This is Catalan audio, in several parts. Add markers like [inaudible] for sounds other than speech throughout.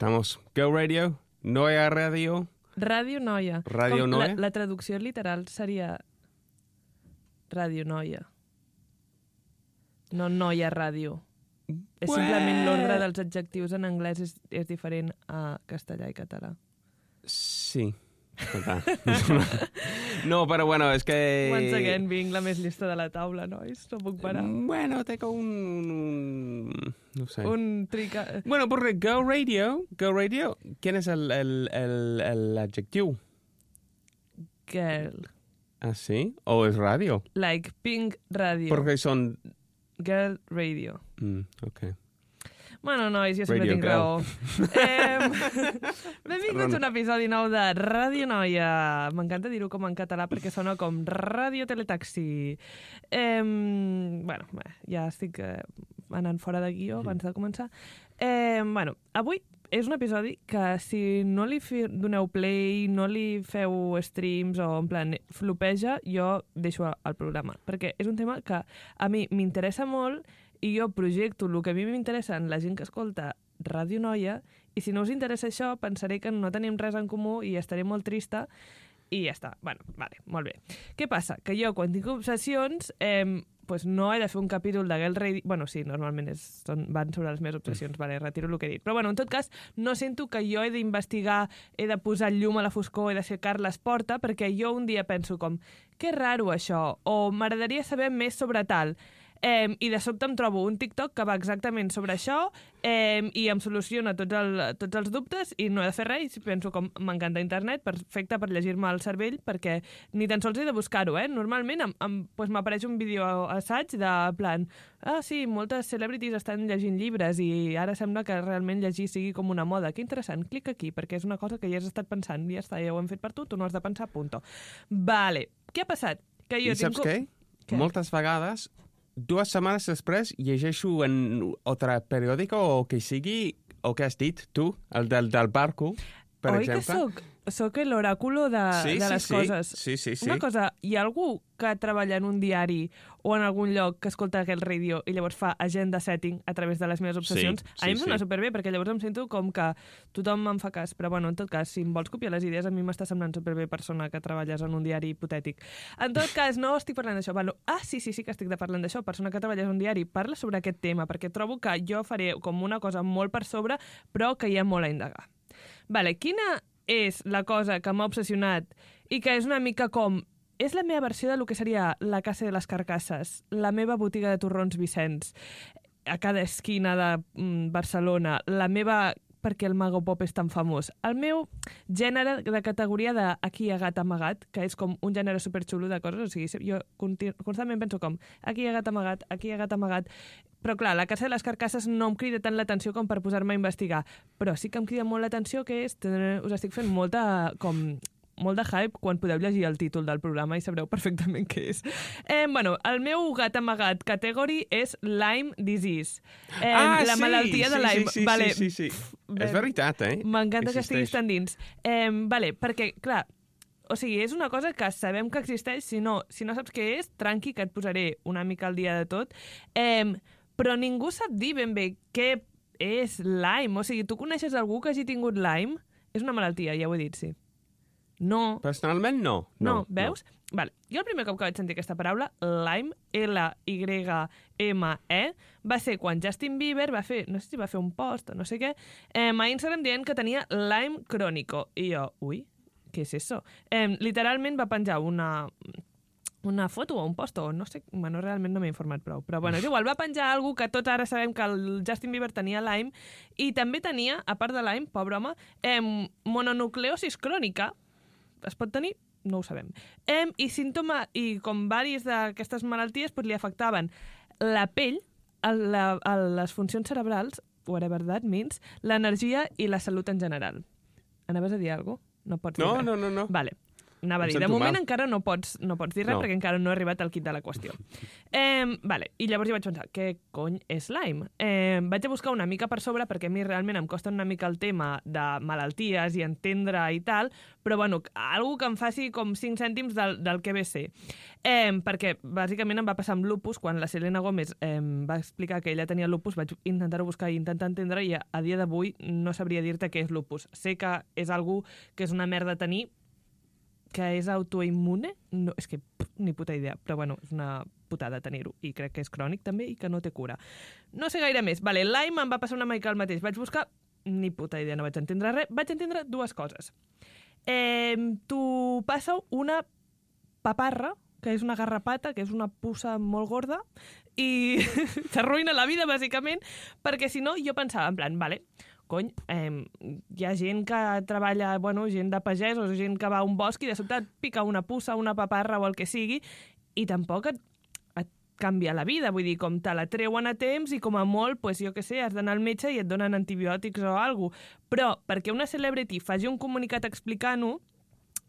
Estamos. Go Radio, Noia Radio. Ràdio Noia. Ràdio Com Noia? La, la traducció literal seria Ràdio Noia. No Noia Ràdio. És simplement l'ordre dels adjectius en anglès és, és diferent a castellà i català. Sí. [laughs] No, però bueno, és que... Once again, vinc la més llista de la taula, nois. No puc parar. Bueno, tengo un... un no sé. Un trica... Bueno, porque Go Radio, Go Radio, ¿quién es el, el, el, el adjectiu? Girl. ¿Ah, sí? ¿O es radio? Like Pink Radio. Porque son... Girl Radio. Mm, ok. Bueno, nois, jo sempre Radio tinc raó. eh, [laughs] benvinguts a un episodi nou de Ràdio Noia. M'encanta dir-ho com en català perquè sona com Ràdio Teletaxi. Eh, bueno, bé, ja estic eh, anant fora de guió abans de començar. Eh, bueno, avui és un episodi que si no li doneu play, no li feu streams o en plan flopeja, jo deixo el programa. Perquè és un tema que a mi m'interessa molt i jo projecto el que a mi m'interessa en la gent que escolta Ràdio Noia i si no us interessa això pensaré que no tenim res en comú i estaré molt trista i ja està. Bueno, vale, molt bé. Què passa? Que jo, quan tinc obsessions, eh, pues no he de fer un capítol de Girl Radio... Bueno, sí, normalment és, són, van sobre les meves obsessions, vale, retiro el que he dit. Però bueno, en tot cas, no sento que jo he d'investigar, he de posar llum a la foscor, he de ser Carles Porta, perquè jo un dia penso com, que raro això, o m'agradaria saber més sobre tal. Eh, I de sobte em trobo un TikTok que va exactament sobre això eh, i em soluciona tots, el, tots els dubtes i no he de fer res i penso com m'encanta internet, perfecte per llegir-me el cervell perquè ni tan sols he de buscar-ho, eh? Normalment m'apareix un vídeo assaig de plan ah, sí, moltes celebrities estan llegint llibres i ara sembla que realment llegir sigui com una moda. Que interessant, clic aquí perquè és una cosa que ja has estat pensant i ja està, ja ho hem fet per tu, tu no has de pensar, punto. Vale, què ha passat? Que jo I saps tinc... què? Què? Moltes vegades, dues setmanes després, llegeixo en altre periòdico o que sigui, o que has dit tu, el del, del barco, per Oi exemple. que sóc, sóc l'oràculo de, sí, de sí, les sí. coses. Sí, sí, sí. Una cosa, hi ha algú que treballa en un diari o en algun lloc que escolta aquest ràdio i llavors fa agenda setting a través de les meves obsessions? Sí, a mi em sí, sona sí. superbé, perquè llavors em sento com que tothom em fa cas. Però bueno, en tot cas, si em vols copiar les idees, a mi m'està semblant superbé persona que treballes en un diari hipotètic. En tot cas, no estic parlant d'això. Bueno, ah, sí, sí, sí que estic de parlant d'això. Persona que treballes en un diari, parla sobre aquest tema, perquè trobo que jo faré com una cosa molt per sobre, però que hi ha molt a indagar. Vale, quina és la cosa que m'ha obsessionat i que és una mica com... És la meva versió de lo que seria la Casa de les Carcasses, la meva botiga de torrons Vicenç, a cada esquina de mm, Barcelona, la meva perquè el Mago Pop és tan famós. El meu gènere de categoria de aquí hi ha gat amagat, que és com un gènere superxulo de coses, o sigui, jo constantment penso com aquí hi ha gat amagat, aquí hi ha gat amagat, però clar, la Casa de les Carcasses no em crida tant l'atenció com per posar-me a investigar, però sí que em crida molt l'atenció que és, us estic fent molta com molt de hype quan podeu llegir el títol del programa i sabreu perfectament què és. Eh, bueno, el meu gat amagat category és Lyme disease. Eh, ah, la sí, malaltia de sí, Lyme. Sí, sí, vale, sí, sí, sí. bé, És veritat, eh? M'encanta que estiguis tan dins. Eh, vale, perquè, clar, o sigui, és una cosa que sabem que existeix, si no, si no saps què és, tranqui, que et posaré una mica al dia de tot. Eh, però ningú sap dir ben bé què és Lyme. O sigui, tu coneixes algú que hagi tingut Lyme? És una malaltia, ja ho he dit, sí. No. Personalment, no. No, veus? Vale. Jo el primer cop que vaig sentir aquesta paraula, Lyme, L-Y-M-E, va ser quan Justin Bieber va fer, no sé si va fer un post o no sé què, eh, a Instagram dient que tenia Lyme crònico. I jo, ui, què és això? Eh, literalment va penjar una, una foto o un post, o no sé, bueno, realment no m'he informat prou, però bueno, és igual, va penjar algú que tots ara sabem que el Justin Bieber tenia Lyme, i també tenia, a part de Lyme, pobre home, eh, mononucleosis crònica, es pot tenir? No ho sabem. Em, I símptoma, i com diverses d'aquestes malalties pues, li afectaven la pell, el, la, el, les funcions cerebrals, whatever that means, l'energia i la salut en general. Anaves a dir alguna cosa? No pots dir No, res. no, no, no. Vale. Anava a dir, de moment mal. encara no pots, no pots dir res No. perquè encara no he arribat al kit de la qüestió. Eh, vale, I llavors jo vaig pensar, què cony és Lyme? Eh, vaig a buscar una mica per sobre perquè a mi realment em costa una mica el tema de malalties i entendre i tal, però bueno, algú que em faci com 5 cèntims del, del que ve ser. Eh, perquè bàsicament em va passar amb lupus, quan la Selena Gómez eh, va explicar que ella tenia lupus, vaig intentar-ho buscar i intentar entendre i a, a dia d'avui no sabria dir-te què és lupus. Sé que és algú que és una merda tenir, que és autoimmune? No, és que pff, ni puta idea, però bueno, és una putada tenir-ho. I crec que és crònic també i que no té cura. No sé gaire més. Vale, Lyme em va passar una mica el mateix. Vaig buscar, ni puta idea, no vaig entendre res. Vaig entendre dues coses. Eh, tu passa una paparra, que és una garrapata, que és una puça molt gorda, i [laughs] t'arruïna la vida, bàsicament, perquè si no, jo pensava, en plan, vale, cony, eh, hi ha gent que treballa, bueno, gent de pagès o gent que va a un bosc i de sobte et pica una puça, una paparra o el que sigui, i tampoc et, et canvia la vida, vull dir, com te la treuen a temps i com a molt, pues, jo que sé, has d'anar al metge i et donen antibiòtics o alguna cosa. Però perquè una celebrity faci un comunicat explicant-ho,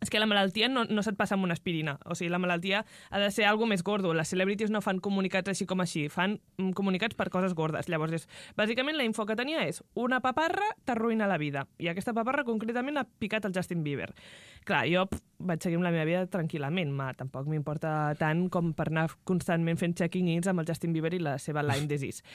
és que la malaltia no, no se't passa amb una aspirina. O sigui, la malaltia ha de ser algo més gordo. Les celebrities no fan comunicats així com així, fan mm, comunicats per coses gordes. Llavors, és, bàsicament, la info que tenia és una paparra t'arruïna la vida. I aquesta paparra, concretament, ha picat el Justin Bieber. Clar, jo pff, vaig seguir amb la meva vida tranquil·lament, ma, tampoc m'importa tant com per anar constantment fent checking-ins amb el Justin Bieber i la seva Lyme disease.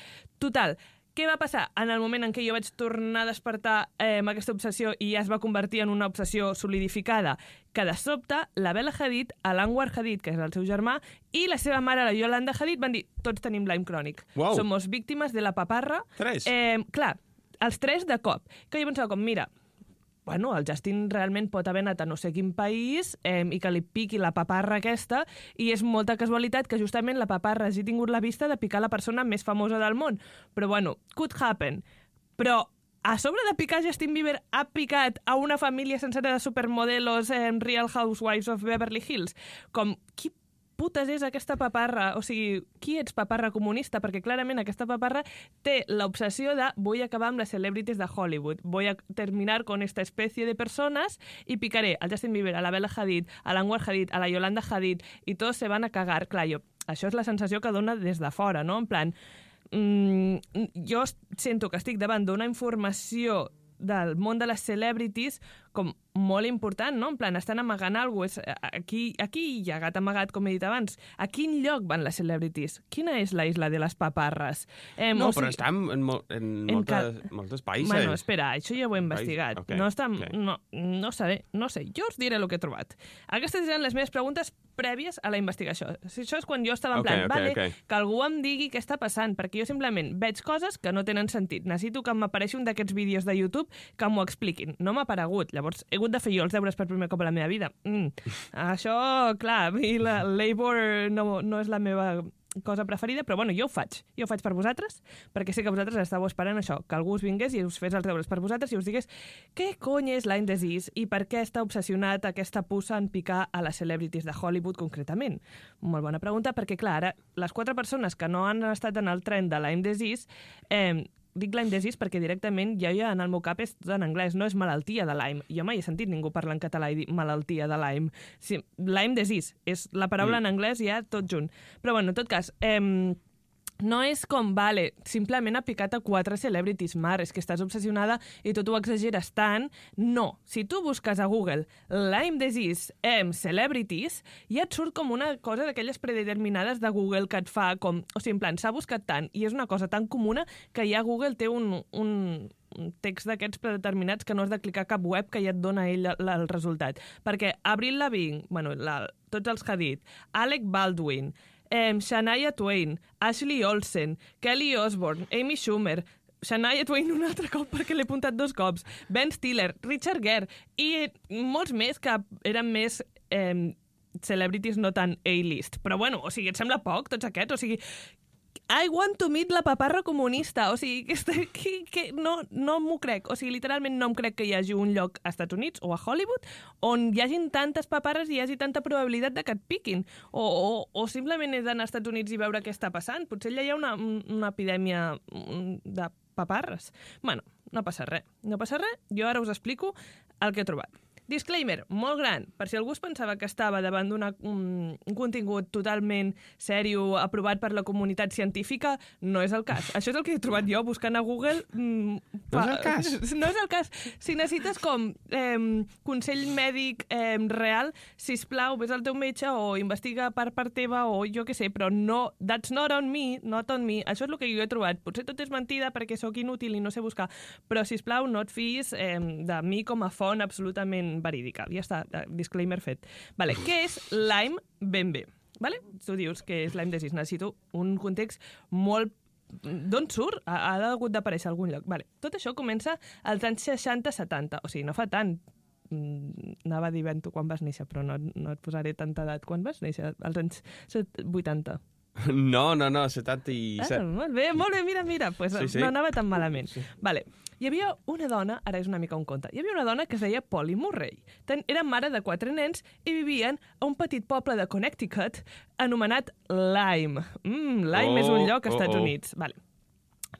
Total, què va passar en el moment en què jo vaig tornar a despertar eh, amb aquesta obsessió i ja es va convertir en una obsessió solidificada? Que de sobte, la Bella Hadid, l'Anwar Hadid, que és el seu germà, i la seva mare, la Yolanda Hadid, van dir tots tenim Lyme crònic. Uau. Somos víctimes de la paparra. Tres. Eh, clar, els tres de cop. Que jo pensava com, mira, bueno, el Justin realment pot haver anat a no sé quin país eh, i que li piqui la paparra aquesta i és molta casualitat que justament la paparra hagi tingut la vista de picar la persona més famosa del món. Però bueno, could happen. Però a sobre de picar Justin Bieber ha picat a una família sencera de supermodelos en Real Housewives of Beverly Hills. Com, qui putes és aquesta paparra? O sigui, qui ets paparra comunista? Perquè clarament aquesta paparra té l'obsessió de vull acabar amb les celebrities de Hollywood, a terminar con esta especie de personas y picaré al Justin Bieber, a la Bella Hadid, a l'Anwar Hadid, a la Yolanda Hadid, i tots se van a cagar. Clar, jo, això és la sensació que dona des de fora, no? En plan, mm, jo sento que estic davant d'una informació del món de les celebrities com molt important, no? En plan, estan amagant alguna cosa. Aquí, aquí hi ha gat amagat, com he dit abans. A quin lloc van les celebrities? Quina és la isla de les paparres? Eh, No, o però sigui- està en, en, en, En moltes, moltes països. Bueno, espera, això ja ho he investigat. Ok, No, està, ok. no, no sé, no sé. Jo us diré el que he trobat. Aquestes eren les meves preguntes prèvies a la investigació. Això és quan jo estava en plan, ok, vale, ok. que algú em digui què està passant, perquè jo simplement veig coses que no tenen sentit. Necessito que m'apareixi un d'aquests vídeos de YouTube que m'ho expliquin. No m'ha aparegut. Llavors, he hagut de fer jo els deures per primer cop a la meva vida. Mm. Això, clar, a mi la Labour no, no és la meva cosa preferida, però bueno, jo ho faig. Jo ho faig per vosaltres, perquè sé que vosaltres estàveu esperant això, que algú us vingués i us fes els deures per vosaltres i us digués què cony és Lyme disease i per què està obsessionat aquesta puça en picar a les celebrities de Hollywood concretament. Molt bona pregunta, perquè clar, ara, les quatre persones que no han estat en el tren de Lyme disease eh, dic Lyme disease perquè directament ja, ja en el meu cap és en anglès, no és malaltia de Lyme. Jo mai he sentit ningú parlar en català i dir malaltia de Lyme. Sí, Lyme disease, és la paraula Mm. en anglès ja tot junt. Però bueno, en tot cas, eh, no és com, vale, simplement ha picat a quatre celebrities, mar, és que estàs obsessionada i tot ho exageres tant. No, si tu busques a Google Lyme disease em celebrities, ja et surt com una cosa d'aquelles predeterminades de Google que et fa com... O sigui, en plan, s'ha buscat tant i és una cosa tan comuna que ja Google té un, un, un text d'aquests predeterminats que no has de clicar cap web que ja et dona ell el, el resultat. Perquè Avril Lavigne, bueno, la, tots els que ha dit, Alec Baldwin, eh, Shania Twain, Ashley Olsen, Kelly Osbourne, Amy Schumer, Shania Twain un altre cop perquè l'he apuntat dos cops, Ben Stiller, Richard Gere i molts més que eren més eh, celebrities no tan A-list. Però bueno, o sigui, et sembla poc tots aquests? O sigui, I want to meet la paparra comunista. O sigui, que, [laughs] que, que no, no m'ho crec. O sigui, literalment no em crec que hi hagi un lloc als Estats Units o a Hollywood on hi hagin tantes paparres i hi hagi tanta probabilitat de que et piquin. O, o, o simplement he d'anar als Estats Units i veure què està passant. Potser allà hi ha una, una epidèmia mm, de paparres. Bueno, no passa res. No passa res. Jo ara us explico el que he trobat. Disclaimer, molt gran, per si algú es pensava que estava davant d'un un, un contingut totalment sèrio, aprovat per la comunitat científica, no és el cas. Això és el que he trobat jo buscant a Google. Mm, No és el cas? [laughs] No és el cas. Si necessites com eh, consell mèdic eh, real, si plau, vés al teu metge o investiga per part teva o jo que sé, però no, that's not on me, not on me. Això és el que jo he trobat. Potser tot és mentida perquè sóc inútil i no sé buscar, però si plau, no et fiïs eh, de mi com a font absolutament verídica. Ja està, eh, disclaimer fet. Vale, què és Lyme ben bé? Vale? Tu dius que és Lyme disease. Necessito un context molt D'on surt? Ha, ha hagut d'aparèixer a algun lloc. Vale. Tot això comença als anys 60-70, o sigui, no fa tant. Mm, anava a dir ben tu quan vas néixer, però no, no et posaré tanta edat. Quan vas néixer? Als anys 80. No, no, no, Ah, 77. molt bé, molt bé, mira, mira. Pues Sí, sí. no anava tan malament. Vale. Hi havia una dona, ara és una mica un conte, hi havia una dona que es deia Polly Murray. Ten, era mare de quatre nens i vivien a un petit poble de Connecticut anomenat Lyme. Mm, Lyme Oh, és un lloc als oh, Estats oh. Units. Vale.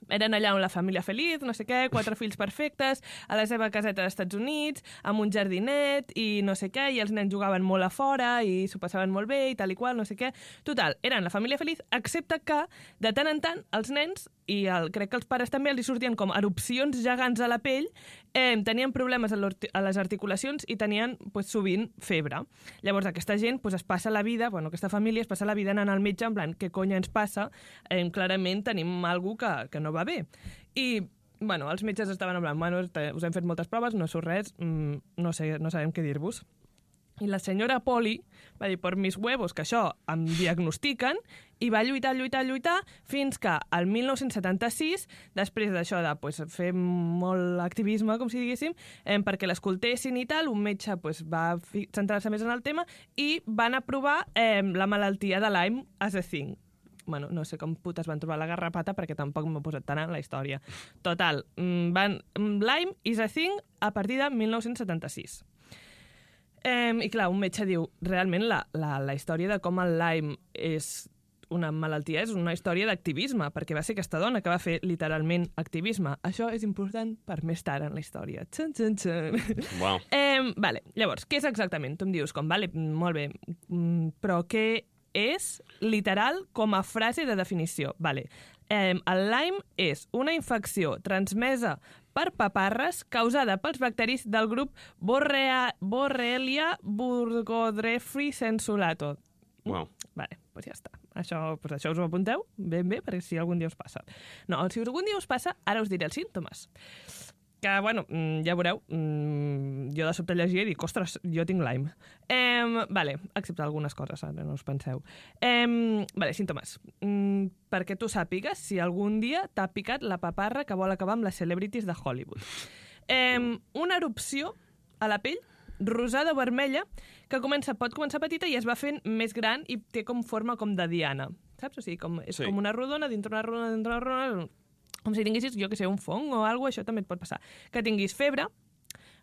Eren allà amb la família feliç, no sé què, quatre fills perfectes, a la seva caseta dels Estats Units, amb un jardinet i no sé què, i els nens jugaven molt a fora i s'ho passaven molt bé i tal i qual, no sé què. Total, eren la família feliç, excepte que de tant en tant els nens, i el, crec que els pares també els sortien com erupcions gegants a la pell, eh, tenien problemes a, a les articulacions i tenien pues, sovint febre. Llavors aquesta gent pues, es passa la vida, bueno, aquesta família es passa la vida anant al metge en plan, què conya ens passa? Eh, clarament tenim algú que, que no va bé. I bueno, els metges estaven en plan, bueno, us hem fet moltes proves, no surt res, mm, no, sé, no sabem què dir-vos. I la senyora Poli va dir, per mis huevos, que això em diagnostiquen, i va lluitar, lluitar, lluitar, fins que al 1976, després d'això de pues, fer molt activisme, com si diguéssim, eh, perquè l'escoltessin i tal, un metge pues, va centrar-se més en el tema i van aprovar eh, la malaltia de Lyme a thing. Bueno, no sé com putes van trobar la garrapata perquè tampoc m'ho posat tant en la història. Total, mm, van, mm, Lyme is a thing a partir de 1976. Eh, I clar, un metge diu, realment la, la, la història de com el Lyme és una malaltia és una història d'activisme, perquè va ser aquesta dona que va fer literalment activisme. Això és important per més tard en la història. Txan, txan, txan. Wow. Eh, vale, llavors, què és exactament? Tu em dius, com, vale, molt bé, mm, però què és literal com a frase de definició? Vale. Eh, el Lyme és una infecció transmesa per paparres causada pels bacteris del grup Borrea, Borrelia burgdorferi sensulato. Wow. Vale, doncs ja està. Això, doncs això us ho apunteu ben bé, perquè si algun dia us passa. No, si algun dia us passa, ara us diré els símptomes. Que, bueno, mm, ja veureu, mm, jo de sobte llegia i dic, ostres, jo tinc Lyme. Eh, vale, excepte algunes coses, ara no us penseu. Eh, vale, símptomes. Mm, perquè tu sàpigues si algun dia t'ha picat la paparra que vol acabar amb les celebrities de Hollywood. Eh, una erupció a la pell rosada o vermella que comença, pot començar petita i es va fent més gran i té com forma com de diana. Saps? O sigui, com, és Sí. com una rodona dintre una rodona dintre una rodona com si tinguessis, jo que sé, un fong o alguna això també et pot passar. Que tinguis febre,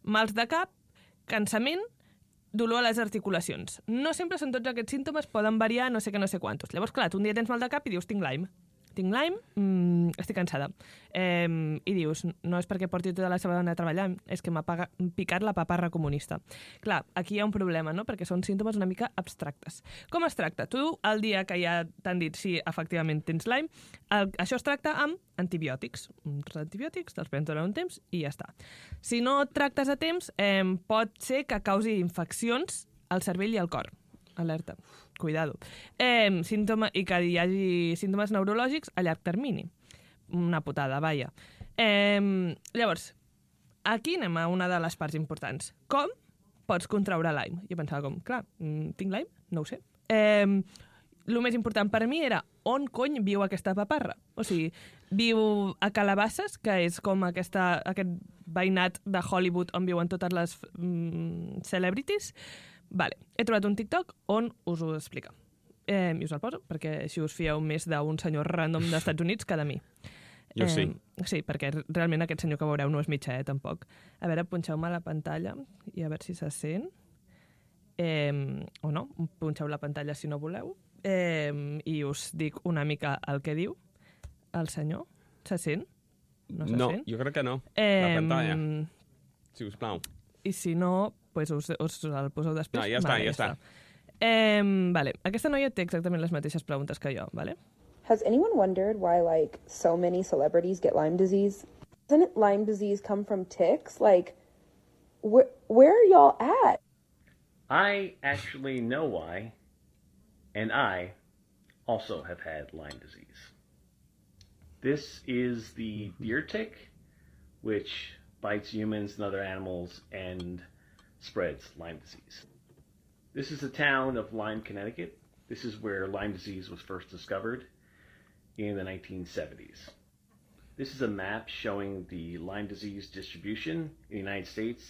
mals de cap, cansament, dolor a les articulacions. No sempre són tots aquests símptomes, poden variar no sé què, no sé quantos. Llavors, clar, tu un dia tens mal de cap i dius, tinc Lyme. Tinc Lyme, mm, estic cansada. Eh, I dius, no és perquè porti tota la setmana a treballar, és que m'ha picat la paparra comunista. Clar, aquí hi ha un problema, no?, perquè són símptomes una mica abstractes. Com es tracta? Tu, el dia que ja t'han dit si efectivament tens Lyme, el, això es tracta amb antibiòtics. Uns antibiòtics, te'ls prens durant un temps i ja està. Si no et tractes a temps, eh, pot ser que causi infeccions al cervell i al cor. Alerta. Cuidado. Eh, símptoma, I que hi hagi símptomes neurològics a llarg termini. Una putada, vaja. Eh, llavors, aquí anem a una de les parts importants. Com pots contraure Lyme? Jo pensava com, clar, mm, tinc Lyme? No ho sé. Eh, el més important per mi era on cony viu aquesta paparra. O sigui, viu a Calabasses, que és com aquesta, aquest veïnat de Hollywood on viuen totes les mm, celebrities. Vale, he trobat un TikTok on us ho explica. Eh, I us el poso, perquè així us fieu més d'un senyor random dels Estats Units que de mi. Jo sí. Sí, perquè realment aquest senyor que veureu no és mitjà, eh, tampoc. A veure, punxeu-me la pantalla i a veure si se sent. Eh, o no, punxeu la pantalla si no voleu. Eh, I us dic una mica el que diu el senyor. Se sent? No se No, sent? jo crec que no. Eh, La pantalla, si us plau. I si no, pues us, us el poseu després. No, ja està, vale, ja està. Eh, vale, aquesta noia té exactament les mateixes preguntes que jo, vale? Has anyone wondered why, like, so many celebrities get Lyme disease? Doesn't Lyme disease come from ticks? Like, wh- where are y'all at? I actually know why, and I also have had Lyme disease. This is the deer tick, which bites humans and other animals and spreads Lyme disease. This is the town of Lyme, Connecticut. This is where Lyme disease was first discovered in the 1970s. This is a map showing the Lyme disease distribution in the United States.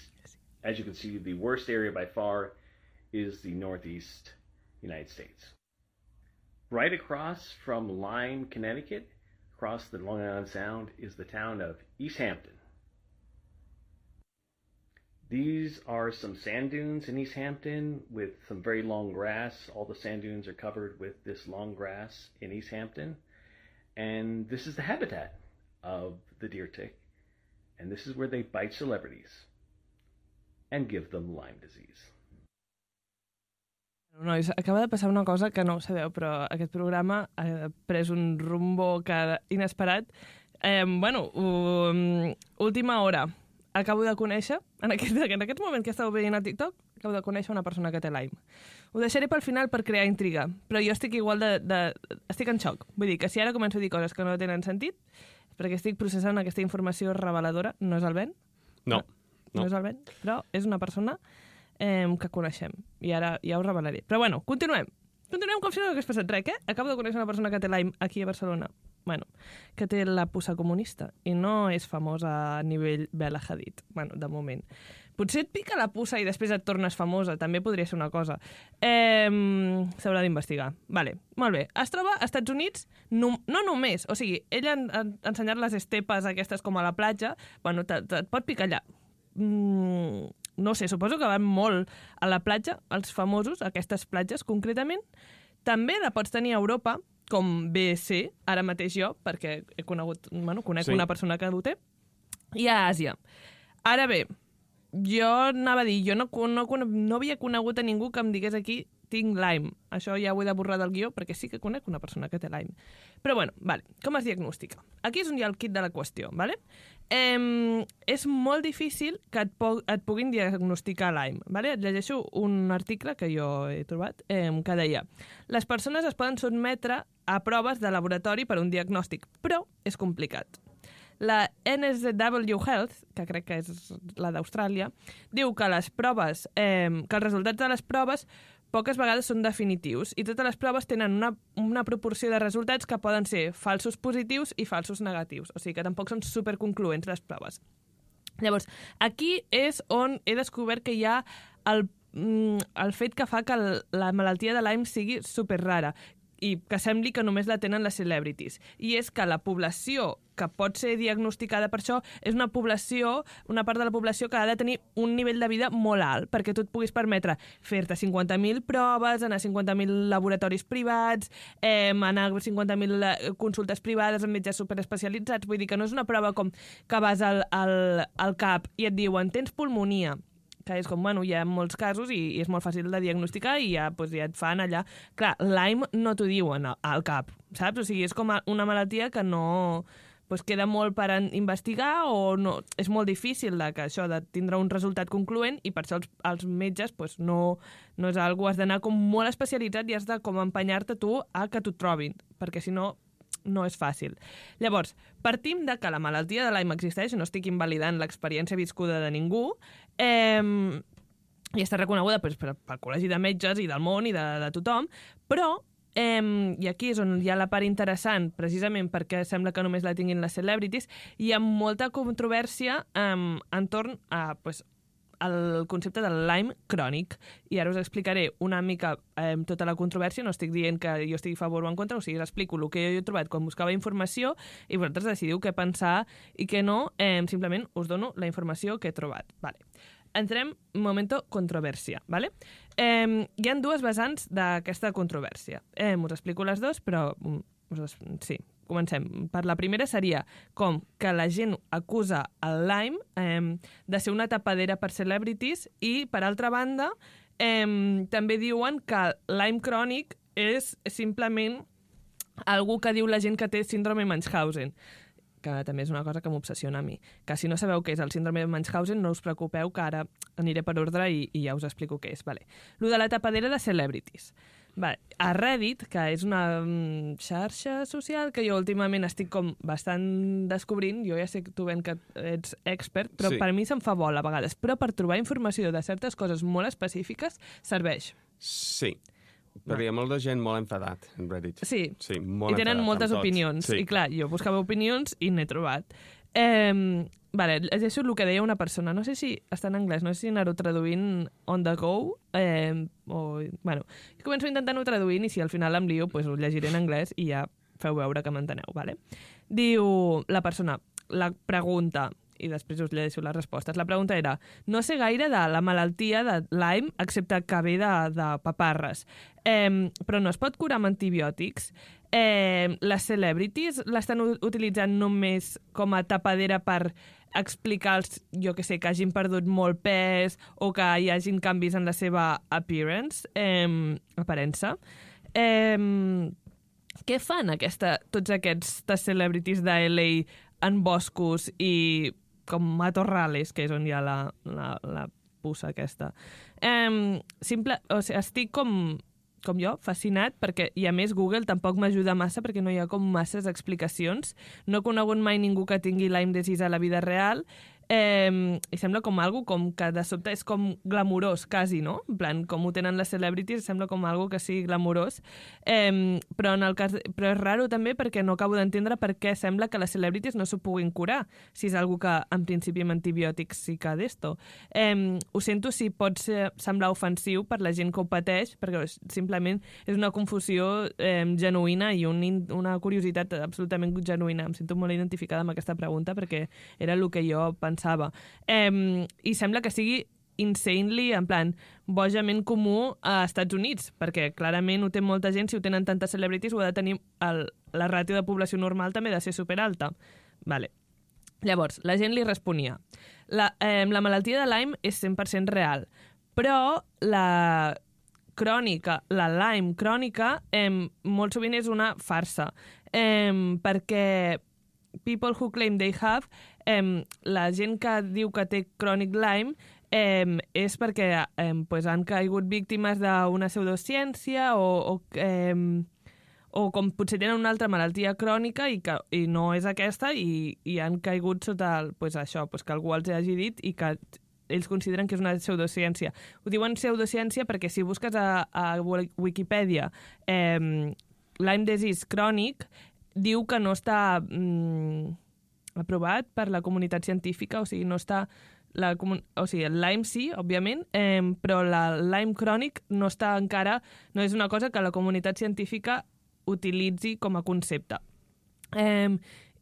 As you can see, the worst area by far is the Northeast United States. Right across from Lyme, Connecticut, across the Long Island Sound, is the town of East Hampton. These are some sand dunes in East Hampton with some very long grass. All the sand dunes are covered with this long grass in East Hampton. And this is the habitat of the deer tick. And this is where they bite celebrities and give them Lyme disease. Nois, acaba de passar una cosa que no ho sabeu, però aquest programa ha pres un rumbo que inesperat. Eh, bueno, um, última hora. Acabo de conèixer, en aquest, en aquest moment que estàu veient a TikTok, acabo de conèixer una persona que té Lyme. Ho deixaré pel final per crear intriga, però jo estic igual de, de... estic en xoc. Vull dir que si ara començo a dir coses que no tenen sentit, és perquè estic processant aquesta informació reveladora. No és el vent? No. No, No. és el vent, però és una persona eh, que coneixem. I ara ja ho revelaré. Però bueno, continuem. Continuem com si no hagués passat res, eh? Acabo de conèixer una persona que té Lyme aquí a Barcelona. Bueno, que té la puça comunista i no és famosa a nivell Bela Hadid, bueno, de moment. Potser et pica la puça i després et tornes famosa, també podria ser una cosa. Eh, S'haurà d'investigar. Vale, molt bé. Es troba als Estats Units, no, no només, o sigui, ella ha ensenyat les estepes aquestes com a la platja, bueno, et pot picar allà. Mm, no sé, suposo que van molt a la platja, els famosos, aquestes platges concretament. També la pots tenir a Europa, com BC, ara mateix jo, perquè he conegut, bueno, conec Sí. una persona que ho té, i a Àsia. Ara bé, jo anava a dir, jo no, no, no havia conegut a ningú que em digués aquí tinc Lyme. Això ja ho he de borrar del guió perquè sí que conec una persona que té Lyme. Però bueno, vale, com es diagnostica? Aquí és on hi ha el kit de la qüestió, vale? Eh, és molt difícil que et, po et puguin diagnosticar Lyme. Vale? Et llegeixo un article que jo he trobat eh, que deia les persones es poden sotmetre a proves de laboratori per un diagnòstic, però és complicat. La NSW Health, que crec que és la d'Austràlia, diu que les proves, eh, que els resultats de les proves poques vegades són definitius i totes les proves tenen una, una proporció de resultats que poden ser falsos positius i falsos negatius. O sigui que tampoc són superconcloents les proves. Llavors, aquí és on he descobert que hi ha el, mm, el fet que fa que la malaltia de Lyme sigui super rara i que sembli que només la tenen les celebrities. I és que la població que pot ser diagnosticada per això és una població, una part de la població que ha de tenir un nivell de vida molt alt perquè tu et puguis permetre fer-te 50.000 proves, anar a 50.000 laboratoris privats, eh, anar a 50.000 consultes privades amb metges superespecialitzats. Vull dir que no és una prova com que vas al, al, al CAP i et diuen tens pulmonia, que és com, bueno, hi ha molts casos i, i és molt fàcil de diagnosticar i ja, pues, ja et fan allà... Clar, Lyme no t'ho diuen al, al cap, saps? O sigui, és com una malaltia que no pues, queda molt per investigar o no, és molt difícil de que això de tindre un resultat concloent i per això els, els metges pues, no, no és algo, has d'anar com molt especialitzat i has de com empenyar-te tu a que t'ho trobin, perquè si no no és fàcil. Llavors, partim de que la malaltia de Lyme existeix, no estic invalidant l'experiència viscuda de ningú, eh, i està reconeguda pues, per, pel Col·legi de Metges i del món i de, de tothom, però Eh, I aquí és on hi ha la part interessant, precisament perquè sembla que només la tinguin les celebrities, hi ha molta controvèrsia eh, entorn a pues, el concepte del Lyme crònic. I ara us explicaré una mica eh, tota la controvèrsia, no estic dient que jo estigui a favor o en contra, o sigui, us explico el que jo he trobat quan buscava informació i vosaltres decidiu què pensar i què no, eh, simplement us dono la informació que he trobat. Vale. Entrem, momento, controvèrsia, ¿vale? Eh, hi han dues vessants d'aquesta controvèrsia. Eh, us explico les dues, però mm, us, sí, comencem. Per la primera seria com que la gent acusa el Lyme eh, de ser una tapadera per celebrities i, per altra banda, eh, també diuen que Lyme crònic és simplement algú que diu la gent que té síndrome Munchausen que també és una cosa que m'obsessiona a mi. Que si no sabeu què és el síndrome de Munchausen, no us preocupeu, que ara aniré per ordre i, i ja us explico què és. Vale. Lo de la tapadera de celebrities. Vale. A Reddit, que és una mm, xarxa social que jo últimament estic com bastant descobrint, jo ja sé que tu ben que ets expert, però Sí. per mi se'm fa vol a vegades, però per trobar informació de certes coses molt específiques serveix. Sí. Però hi ha molta gent molt enfadat en Reddit. Sí, Sí, molt i tenen enfadat moltes opinions. Sí. I clar, jo buscava opinions i n'he trobat. Eh, vale, llegeixo el que deia una persona. No sé si està en anglès, no sé si anar-ho traduint on the go. Eh, o, bueno, començo intentant-ho traduint i si al final em lio, pues ho llegiré en anglès i ja feu veure que m'enteneu. Vale? Diu la persona, la pregunta, i després us llegeixo les respostes. La pregunta era, no sé gaire de la malaltia de Lyme, excepte que ve de, de paparres, eh, però no es pot curar amb antibiòtics. Eh, les celebrities l'estan utilitzant només com a tapadera per explicar, els, jo que sé, que hagin perdut molt pes o que hi hagin canvis en la seva appearance, eh, aparença. Eh, què fan aquesta, tots aquests celebrities de LA en boscos i com matorrales, que és on hi ha la, la, la puça aquesta. Um, simple, o sigui, estic com, com jo, fascinat, perquè, i a més Google tampoc m'ajuda massa perquè no hi ha com masses explicacions. No he conegut mai ningú que tingui Lyme disease a la vida real, Eh, I sembla com algo com que de sobte és com glamurós, quasi, no? En plan, com ho tenen les celebrities, sembla com algo que sigui glamurós. Eh, però, en el cas, però és raro també perquè no acabo d'entendre per què sembla que les celebrities no s'ho puguin curar, si és algo que en principi amb antibiòtics sí que d'esto. Eh, ho sento si pot ser, semblar ofensiu per la gent que ho pateix, perquè simplement és una confusió eh, genuïna i un, una curiositat absolutament genuïna. Em sento molt identificada amb aquesta pregunta perquè era el que jo pensava. Eh, I sembla que sigui insanely, en plan, bojament comú a Estats Units, perquè clarament ho té molta gent, si ho tenen tantes celebrities, ho ha de tenir el, la ràtio de població normal també ha de ser superalta. Vale. Llavors, la gent li responia. La, eh, la malaltia de Lyme és 100% real, però la crònica, la Lyme crònica, eh, molt sovint és una farsa, eh, perquè people who claim they have, eh, la gent que diu que té crònic Lyme eh, és perquè eh, pues han caigut víctimes d'una pseudociència o, o eh, o com potser tenen una altra malaltia crònica i, que, i no és aquesta i, i han caigut sota el, pues això, pues que algú els hagi dit i que ells consideren que és una pseudociència. Ho diuen pseudociència perquè si busques a, a Wikipedia eh, Lyme disease crònic, diu que no està mm, aprovat per la comunitat científica, o sigui, no està la, o sigui, el Lyme sí, òbviament, eh, però la Lyme crònic no està encara, no és una cosa que la comunitat científica utilitzi com a concepte. Eh,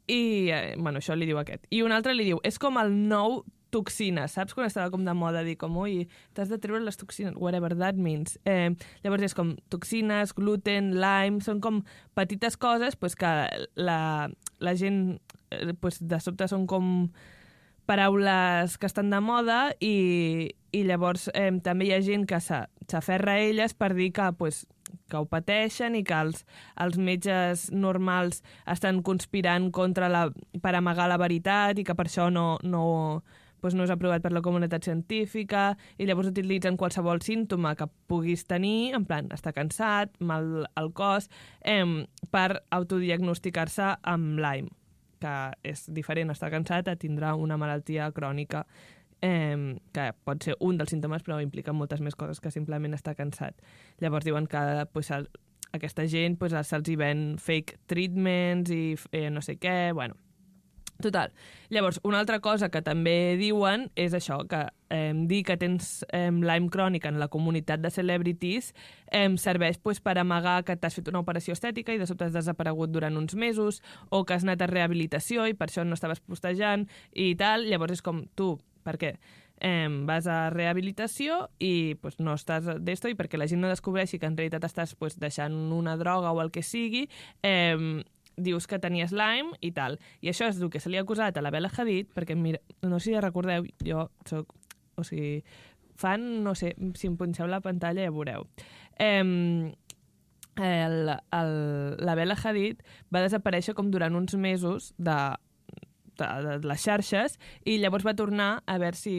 I, eh, bueno, això li diu aquest. I un altre li diu, és com el nou toxina, saps? Quan estava com de moda dir com, ui, t'has de treure les toxines, whatever that means. Eh, llavors és com toxines, gluten, lime, són com petites coses pues, que la, la gent eh, pues, de sobte són com paraules que estan de moda i, i llavors eh, també hi ha gent que s'aferra a elles per dir que, pues, que ho pateixen i que els, els metges normals estan conspirant contra la, per amagar la veritat i que per això no, no, pues no és aprovat per la comunitat científica i llavors utilitzen qualsevol símptoma que puguis tenir, en plan, estar cansat, mal al cos, eh, per autodiagnosticar-se amb Lyme que és diferent estar cansat a tindrà una malaltia crònica eh, que pot ser un dels símptomes però implica moltes més coses que simplement estar cansat. Llavors diuen que pues, el, aquesta gent pues, se'ls hi ven fake treatments i eh, no sé què, bueno, Total. Llavors, una altra cosa que també diuen és això, que eh, dir que tens eh, Lyme crònica en la comunitat de celebrities eh, serveix pues, per amagar que t'has fet una operació estètica i de sobte has desaparegut durant uns mesos o que has anat a rehabilitació i per això no estaves postejant i tal. Llavors és com tu, per què? Eh, vas a rehabilitació i pues, no estàs d'esto i perquè la gent no descobreixi que en realitat estàs pues, deixant una droga o el que sigui, eh, dius que tenies Lyme i tal. I això és el que se li ha acusat a la Bella Hadid, perquè, mira, no sé si recordeu, jo soc... O sigui, fan, no sé, si em punxeu la pantalla ja veureu. Eh, el, el, la Bella Hadid va desaparèixer com durant uns mesos de, de, de les xarxes i llavors va tornar a veure si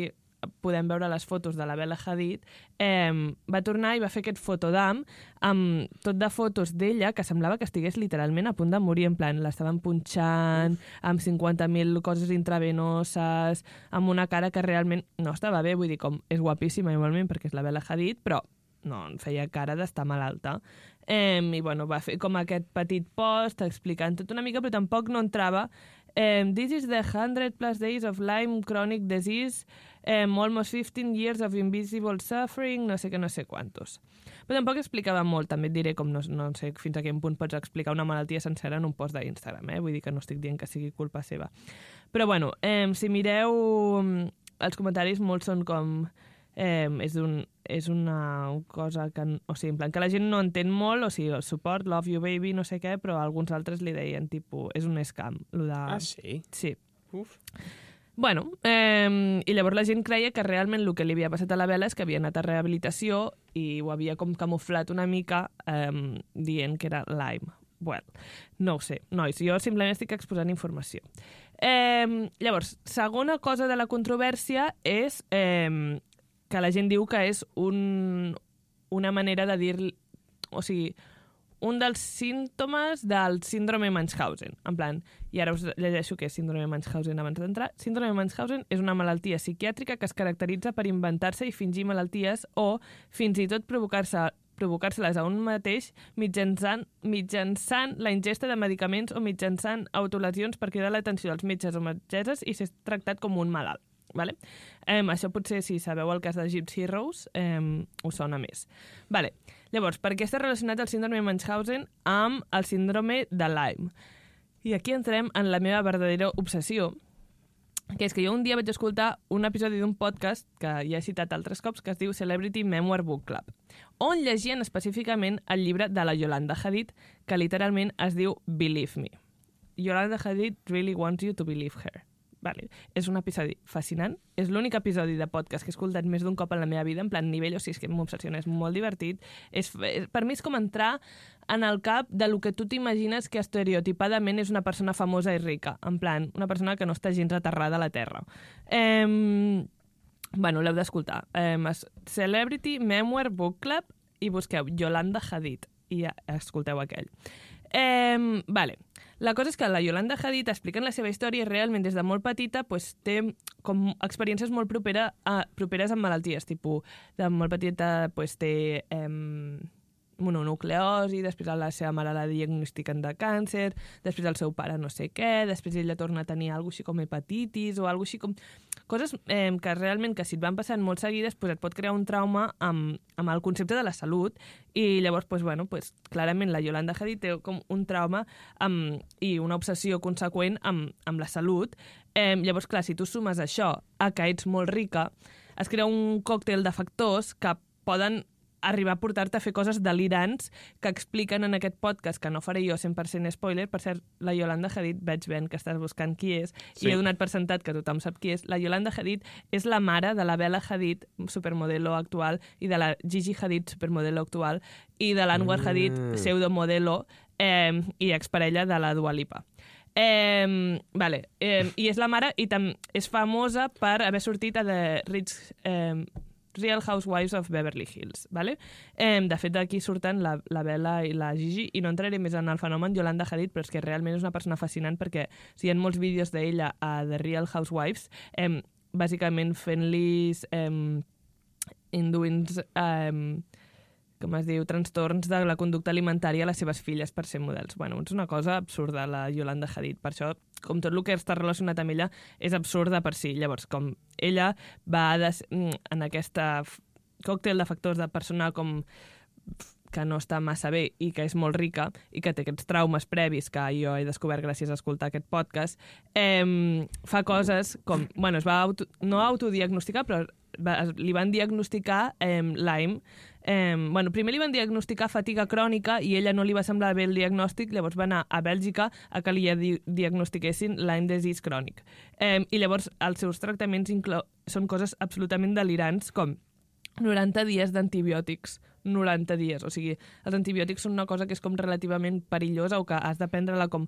podem veure les fotos de la Bella Hadid, eh, va tornar i va fer aquest fotodam amb tot de fotos d'ella que semblava que estigués literalment a punt de morir, en plan, l'estaven punxant amb 50.000 coses intravenoses, amb una cara que realment no estava bé, vull dir, com és guapíssima igualment perquè és la Bella Hadid, però no, feia cara d'estar malalta. Eh, I bueno, va fer com aquest petit post explicant tot una mica, però tampoc no entrava Um, this is the 100 plus days of Lyme chronic disease, um, almost 15 years of invisible suffering, no sé què, no sé quantos. Però tampoc explicava molt, també et diré com no, no sé fins a quin punt pots explicar una malaltia sencera en un post d'Instagram, eh? vull dir que no estic dient que sigui culpa seva. Però bueno, um, si mireu els comentaris, molts són com eh, és, un, és una cosa que, o sigui, en plan, que la gent no entén molt, o sigui, el suport, love you baby, no sé què, però alguns altres li deien, tipus, és un scam, lo de... Ah, sí? Sí. Uf. Bueno, eh, i llavors la gent creia que realment el que li havia passat a la vela és que havia anat a rehabilitació i ho havia com camuflat una mica eh, dient que era Lyme. Well, no ho sé, nois, jo simplement estic exposant informació. Eh, llavors, segona cosa de la controvèrsia és eh, que la gent diu que és un, una manera de dir... O sigui, un dels símptomes del síndrome Munchausen. En plan, i ara us llegeixo què és síndrome Munchausen abans d'entrar. Síndrome Munchausen és una malaltia psiquiàtrica que es caracteritza per inventar-se i fingir malalties o fins i tot provocar-se provocar-se-les a un mateix mitjançant, mitjançant la ingesta de medicaments o mitjançant autolesions per cridar l'atenció dels metges o metgesses i ser tractat com un malalt. Vale? Eh, això potser, si sabeu el cas de Gypsy Rose, eh, us sona més. Vale. Llavors, per què està relacionat el síndrome de Munchausen amb el síndrome de Lyme? I aquí entrem en la meva verdadera obsessió, que és que jo un dia vaig escoltar un episodi d'un podcast que ja he citat altres cops, que es diu Celebrity Memoir Book Club, on llegien específicament el llibre de la Yolanda Hadid, que literalment es diu Believe Me. Yolanda Hadid really wants you to believe her. Vale. És un episodi fascinant. És l'únic episodi de podcast que he escoltat més d'un cop en la meva vida, en plan nivell, o sigui, és que m'obsessiona, és molt divertit. És, per mi és com entrar en el cap de lo que tu t'imagines que estereotipadament és una persona famosa i rica. En plan, una persona que no està gens aterrada a la Terra. Eh, bueno, l'heu d'escoltar. Eh, Celebrity Memoir Book Club i busqueu Yolanda Hadid i escolteu aquell. Eh, vale. La cosa és que la Yolanda Hadid, explicant la seva història, realment des de molt petita pues, té com experiències molt propera a, properes amb malalties, tipus, de molt petita pues, té... Eh, mononucleosi, després la seva mare la diagnostiquen de càncer, després el seu pare no sé què, després ella torna a tenir alguna així com hepatitis o alguna així com... Coses eh, que realment que si et van passant molt seguides pues et pot crear un trauma amb, amb el concepte de la salut i llavors, pues, bueno, pues, clarament la Yolanda Hadid té com un trauma amb, i una obsessió conseqüent amb, amb la salut. Eh, llavors, clar, si tu sumes això a que ets molt rica, es crea un còctel de factors que poden arribar a portar-te a fer coses delirants que expliquen en aquest podcast, que no faré jo 100% spoiler, per cert, la Yolanda Hadid, veig ben que estàs buscant qui és, sí. i he donat per sentat que tothom sap qui és. La Yolanda Hadid és la mare de la Bella Hadid, supermodelo actual, i de la Gigi Hadid, supermodelo actual, i de l'Anwar mm. Hadid, pseudomodelo, eh, i exparella de la Dua Lipa. Eh, vale. Eh, I és la mare i tam és famosa per haver sortit a The Rich... Eh, Real Housewives of Beverly Hills. ¿vale? Eh, de fet, d'aquí surten la, la Bella i la Gigi, i no entraré més en el fenomen Yolanda Hadid, però és que realment és una persona fascinant perquè si hi ha molts vídeos d'ella a The Real Housewives, eh, bàsicament fent-los eh, induint... Eh, com es diu, trastorns de la conducta alimentària a les seves filles per ser models. Bueno, és una cosa absurda, la Yolanda Hadid. Per això, com tot el que està relacionat amb ella, és absurda per si. Llavors, com ella va des, mm, en aquesta còctel de factors de persona com que no està massa bé i que és molt rica i que té aquests traumes previs que jo he descobert gràcies a escoltar aquest podcast, eh, fa coses com... Bueno, es va auto, no autodiagnosticar, però va, li van diagnosticar eh, Lyme. Eh, bueno, primer li van diagnosticar fatiga crònica i ella no li va semblar bé el diagnòstic, llavors va anar a Bèlgica a que li di diagnostiquessin Lyme disease crònic. Eh, I llavors els seus tractaments inclou, són coses absolutament delirants, com 90 dies d'antibiòtics. 90 dies. O sigui, els antibiòtics són una cosa que és com relativament perillosa o que has de prendre-la com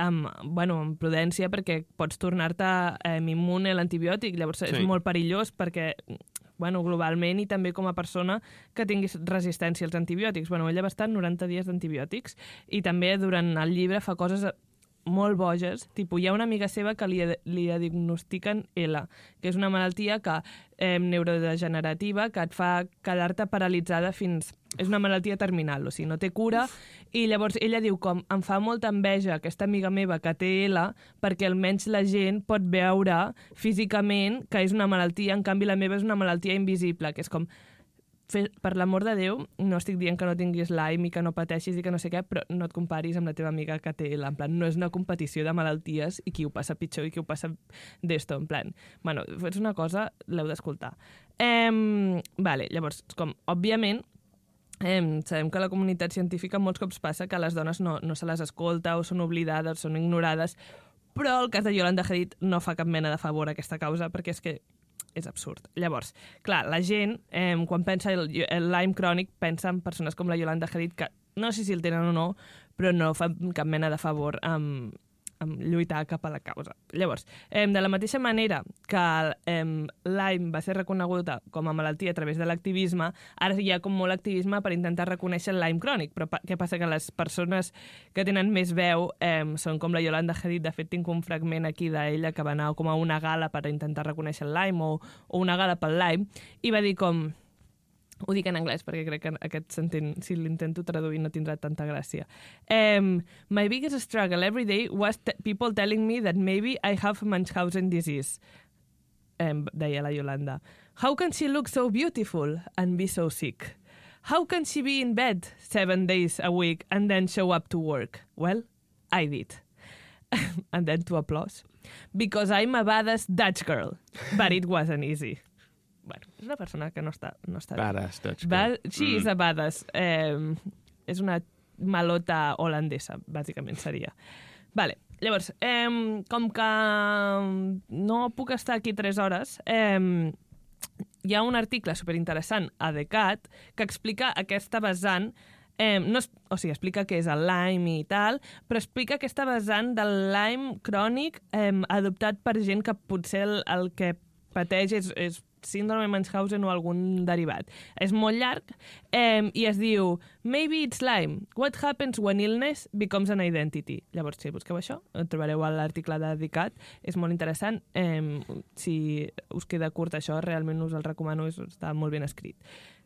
amb, bueno, amb prudència perquè pots tornar-te eh, immune a l'antibiòtic. Llavors és Sí. molt perillós perquè bueno, globalment i també com a persona que tinguis resistència als antibiòtics. Bueno, ella va estar 90 dies d'antibiòtics i també durant el llibre fa coses molt boges. Tipo, hi ha una amiga seva que li, li diagnostiquen L, que és una malaltia que, eh, neurodegenerativa que et fa quedar-te paralitzada fins... És una malaltia terminal, o sigui, no té cura, i llavors ella diu com em fa molta enveja aquesta amiga meva que té L perquè almenys la gent pot veure físicament que és una malaltia, en canvi la meva és una malaltia invisible, que és com per l'amor de Déu, no estic dient que no tinguis Lyme i que no pateixis i que no sé què, però no et comparis amb la teva amiga que té. En plan, no és una competició de malalties i qui ho passa pitjor i qui ho passa d'esto, en plan. Bueno, és una cosa, l'heu d'escoltar. Eh, vale, llavors, com, òbviament, Eh, sabem que la comunitat científica molts cops passa que les dones no, no se les escolta o són oblidades, són ignorades, però el cas de Yolanda Hadid no fa cap mena de favor a aquesta causa perquè és que és absurd. Llavors, clar, la gent, eh, quan pensa el, el Lyme crònic, pensa en persones com la Yolanda Hadid, que no sé si el tenen o no, però no fan cap mena de favor amb lluitar cap a la causa. Llavors, eh, de la mateixa manera que eh, Lyme va ser reconeguda com a malaltia a través de l'activisme, ara hi ha com molt activisme per intentar reconèixer el Lyme crònic, però pa què passa? Que les persones que tenen més veu eh, són com la Yolanda Hadid, de fet tinc un fragment aquí d'ella que va anar com a una gala per intentar reconèixer el Lyme o, o una gala pel Lyme, i va dir com ho dic en anglès perquè crec que aquest s'entén, si l'intento traduir no tindrà tanta gràcia. Um, my biggest struggle every day was people telling me that maybe I have Munchausen disease. Um, deia la Yolanda. How can she look so beautiful and be so sick? How can she be in bed seven days a week and then show up to work? Well, I did. [laughs] and then to applause. Because I'm a badass Dutch girl. But it wasn't easy. Bueno, és una persona que no està, no està. Badass Dutch girl. sí, és a badass. Eh, és una malota holandesa, bàsicament seria. Vale. Llavors, eh, com que no puc estar aquí tres hores, eh, hi ha un article superinteressant a DeCat que explica aquesta vessant Eh, no es, o sigui, explica què és el Lyme i tal, però explica aquesta vessant del Lyme crònic eh, adoptat per gent que potser el, el que pateix és, és síndrome Munchausen o algun derivat. És molt llarg eh, i es diu Maybe it's Lyme. What happens when illness becomes an identity? Llavors, si busqueu això, trobareu l'article dedicat. És molt interessant. Eh, si us queda curt això, realment us el recomano, està molt ben escrit.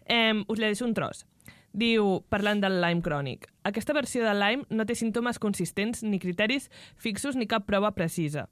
Eh, us llegeixo un tros. Diu, parlant del Lyme crònic, aquesta versió de Lyme no té símptomes consistents, ni criteris fixos, ni cap prova precisa.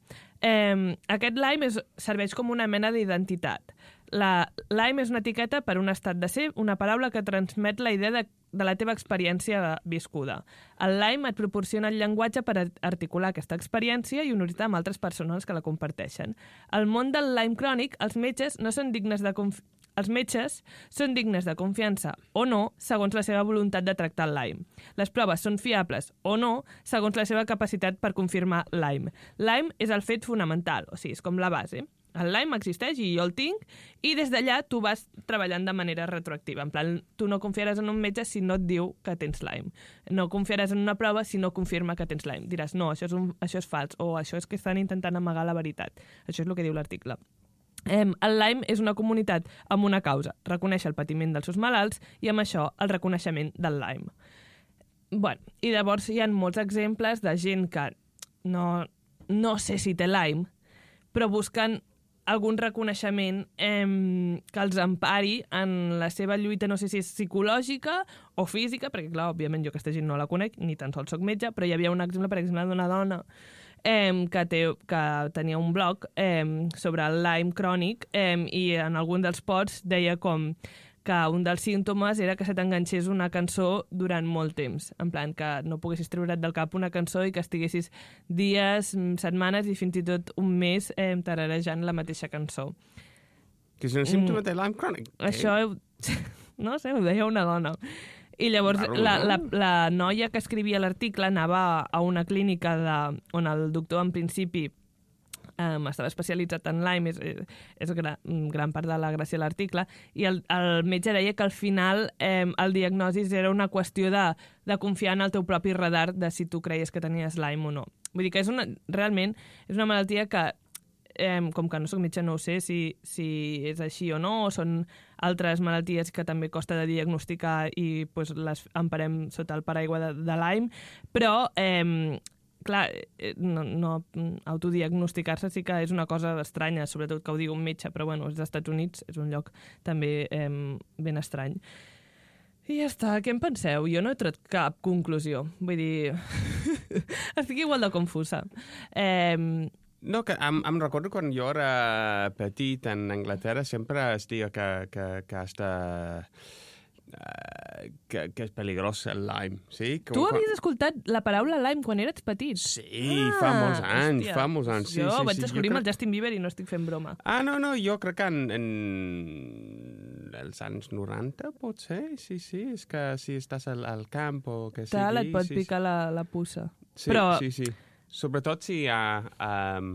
Eh, aquest Lyme és, serveix com una mena d'identitat. La Lyme és una etiqueta per un estat de ser, una paraula que transmet la idea de, de la teva experiència viscuda. El Lyme et proporciona el llenguatge per articular aquesta experiència i unir-te amb altres persones que la comparteixen. Al món del Lyme crònic, els metges no són dignes de conf els metges són dignes de confiança o no segons la seva voluntat de tractar el Lyme. Les proves són fiables o no segons la seva capacitat per confirmar Lyme. Lyme és el fet fonamental, o sigui, és com la base. El Lyme existeix i jo el tinc i des d'allà tu vas treballant de manera retroactiva. En plan, tu no confiaràs en un metge si no et diu que tens Lyme. No confiaràs en una prova si no confirma que tens Lyme. Diràs, no, això és, un, això és fals o això és que estan intentant amagar la veritat. Això és el que diu l'article. El Lyme és una comunitat amb una causa, reconèixer el patiment dels seus malalts i amb això el reconeixement del Lyme. Bueno, I llavors hi ha molts exemples de gent que no, no sé si té Lyme, però busquen algun reconeixement eh, que els empari en la seva lluita, no sé si és psicològica o física, perquè, clar, òbviament jo aquesta gent no la conec, ni tan sols soc metge, però hi havia un exemple, per exemple, d'una dona eh, que, té, que tenia un blog eh, sobre el Lyme crònic eh, i en algun dels posts deia com que un dels símptomes era que se t'enganxés una cançó durant molt temps. En plan, que no poguessis treure't del cap una cançó i que estiguessis dies, mm, setmanes i fins i tot un mes eh, tararejant la mateixa cançó. Que és un símptoma de Lyme chronic. Mm. Això, [laughs] no sé, ho deia una dona. I llavors Raro, la, la, la noia que escrivia l'article anava a una clínica de, on el doctor en principi um, estava especialitzat en Lyme, és, és gran, gran part de la gràcia de l'article, i el, el metge deia que al final um, el diagnosis era una qüestió de, de confiar en el teu propi radar de si tu creies que tenies Lyme o no. Vull dir que és una, realment és una malaltia que eh, com que no sóc metge no ho sé si, si és així o no, o són altres malalties que també costa de diagnosticar i pues, les emparem sota el paraigua de, de Lyme, però eh, clar, eh, no, no autodiagnosticar-se sí que és una cosa estranya, sobretot que ho digui un metge, però bueno, dels Estats Units, és un lloc també eh, ben estrany. I ja està, què en penseu? Jo no he tret cap conclusió. Vull dir, [laughs] estic igual de confusa. Eh, No, que em, em recordo quan jo era petit en Anglaterra sempre es deia que, que, que hasta... Uh, que, que és peligrós el Lyme, sí? Que Tu quan- havies escoltat la paraula Lyme quan eres petit? Sí, fa molts anys, fa molts anys. Sí, jo sí, vaig sí, descobrir amb el Justin Bieber i no estic fent broma. Ah, no, no, jo crec que en, en els anys 90, potser, sí, sí, és que si estàs al, al camp o que sigui... Tal, et pot sí, picar la, la puça. Sí, Però- sí, sí. Sobretot si hi ha... Um,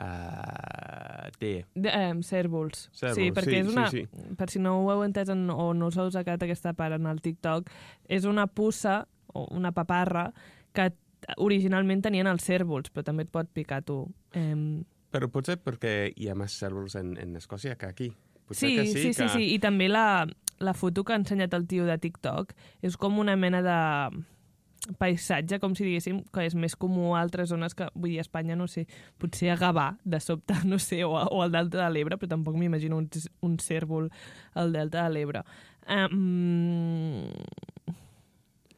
uh, té. De, eh, cèrvols. Cèrvols, sí, perquè sí, és una... sí, Per si no ho heu entès en, o no us heu sacat aquesta part en el TikTok, és una puça o una paparra que originalment tenien els cèrvols, però també et pot picar tu. Eh, Però potser perquè hi ha més cèrvols en, en Escòcia que aquí. Potser Sí, que sí, sí, sí, que... sí, i també la, la foto que ha ensenyat el tio de TikTok és com una mena de paisatge, com si diguéssim, que és més comú a altres zones que, vull dir, a Espanya, no sé, potser a Gavà, de sobte, [laughs] no sé, o, a, o al Delta de l'Ebre, però tampoc m'imagino un, un cèrvol al Delta de l'Ebre. Um,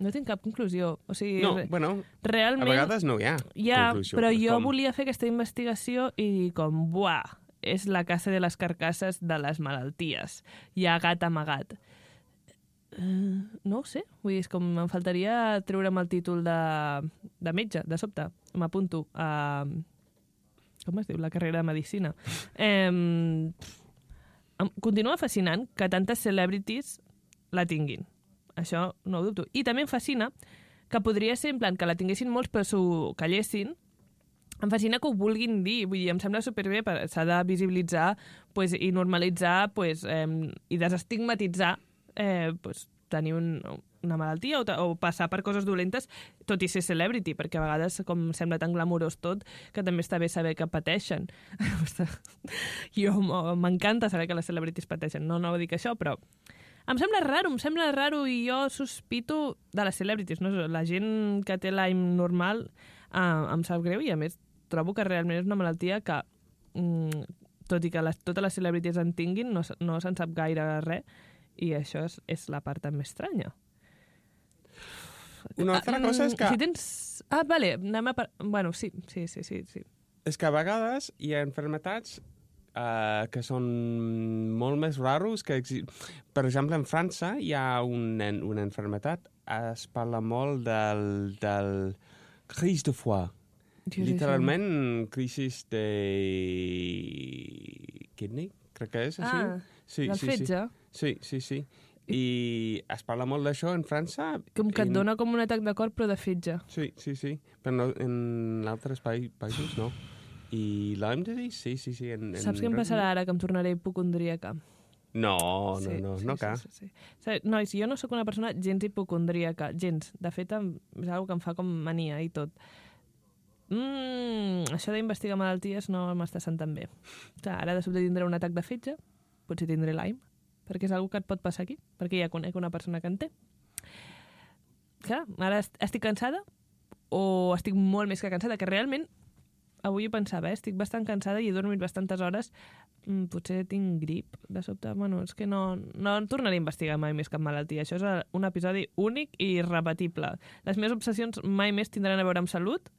no tinc cap conclusió. O sigui, No, bueno, a realment... vegades no hi ha Ja, conclusió. però jo com- volia fer aquesta investigació i dir com, buah, és la caça de les carcasses de les malalties. Hi ha gat amagat. Uh, no ho sé, vull dir, és com em faltaria treure'm el títol de, de metge, de sobte. M'apunto a... Com es diu? La carrera de Medicina. Eh, em continua fascinant que tantes celebrities la tinguin. Això no ho dubto. I també em fascina que podria ser en plan que la tinguessin molts però s'ho callessin. Em fascina que ho vulguin dir, vull dir, em sembla superbé, per- s'ha de visibilitzar pues, i normalitzar pues, eh, i desestigmatitzar eh, pues, tenir un, una malaltia o, o passar per coses dolentes, tot i ser celebrity, perquè a vegades com sembla tan glamurós tot, que també està bé saber que pateixen. [laughs] jo m'encanta saber que les celebrities pateixen, no, no dic això, però em sembla raro, em sembla raro i jo sospito de les celebrities, no? la gent que té Lyme normal eh, em sap greu i a més trobo que realment és una malaltia que mm, tot i que les, totes les celebrities en tinguin no, no se'n sap gaire res i això és, és la part també estranya. Una altra Ah, cosa és mm, que, Si tens... Ah, vale, anem a... par- Bueno, sí, sí, sí, sí, sí. és que a vegades hi ha enfermetats uh, que són molt més raros que... exi- Per exemple, en França hi ha un, una enfermetat, es parla molt del, del crise de foie. Sí, sí, Literalment, crisis de kidney, crec que és Sí. així. Ah, sí, del sí, fetge, Sí, sí, sí. sí. I es parla molt d'això en França. com que et dona com un atac de cor però de fetge. Sí, sí, sí. Però no, en altres pa països no. I disease, sí, sí, sí. En, en Saps què em passarà ara, que em tornaré hipocondríaca? No, no, no, no cal. Sí, sí, sí. sí. Nois, jo no sóc una persona gens hipocondríaca, gens. De fet, és una que em fa com mania i tot. Mm, això d'investigar malalties no m'està sentant bé. Clar, ara de sobte tindré un atac de fetge, potser tindré Lyme, perquè és una que et pot passar aquí, perquè ja conec una persona que en té. Clar, ara est- estic cansada o estic molt més que cansada, que realment avui ho pensava, eh? estic bastant cansada i he dormit bastantes hores mm, potser tinc grip de sobte. Bueno, és que no, no en tornaré a investigar mai més cap malaltia. Això és un episodi únic i irrepetible. Les meves obsessions mai més tindran a veure amb salut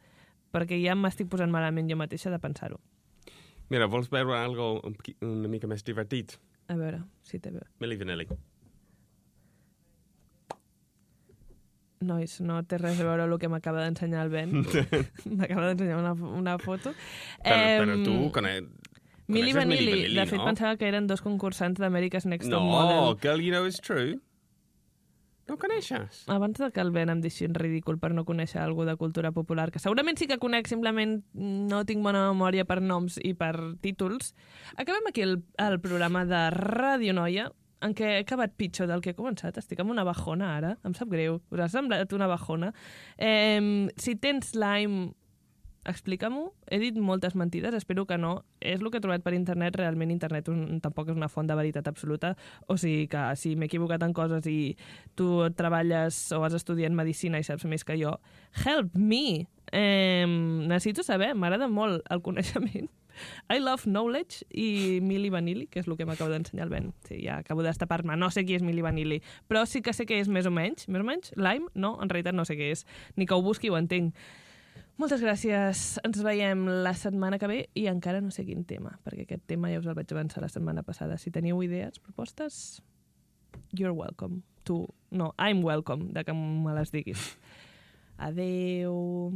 perquè ja m'estic posant malament jo mateixa de pensar-ho. Mira, vols veure algo una mica més divertit? A veure, si té bé. Milli Vanilli. Nois, no té res a veure el que m'acaba d'ensenyar el Ben. [laughs] m'acaba d'ensenyar una, una foto. Però, però Em, tu, con el... Milli Vanilli. De fet, no? pensava que eren dos concursants d'America's Next Top No, Model. Girl You Know Is True. No coneixes? Abans de que el Ben em deixi en ridícul per no conèixer algú de cultura popular, que segurament sí que conec, simplement no tinc bona memòria per noms i per títols, acabem aquí el, el programa de Ràdio Noia, en què he acabat pitjor del que he començat. Estic amb una bajona ara, em sap greu. Us ha semblat una bajona? Eh, si tens Lime, explica-m'ho. He dit moltes mentides, espero que no. És el que he trobat per internet, realment internet un, tampoc és una font de veritat absoluta, o sigui que si m'he equivocat en coses i tu treballes o has estudiat medicina i saps més que jo, help me! Eh, necessito saber, m'agrada molt el coneixement. I love knowledge i Milli Vanilli, que és el que m'acaba d'ensenyar el Ben. Sí, ja acabo d'estapar-me. No sé qui és Milli Vanilli, però sí que sé que és més o menys. Més o menys? Lime? No, en realitat no sé què és. Ni que ho busqui ho entenc. Moltes gràcies. Ens veiem la setmana que ve i encara no sé quin tema, perquè aquest tema ja us el vaig avançar la setmana passada. Si teniu idees, propostes, you're welcome. Tu, no, I'm welcome, de que me les diguis. Adeu.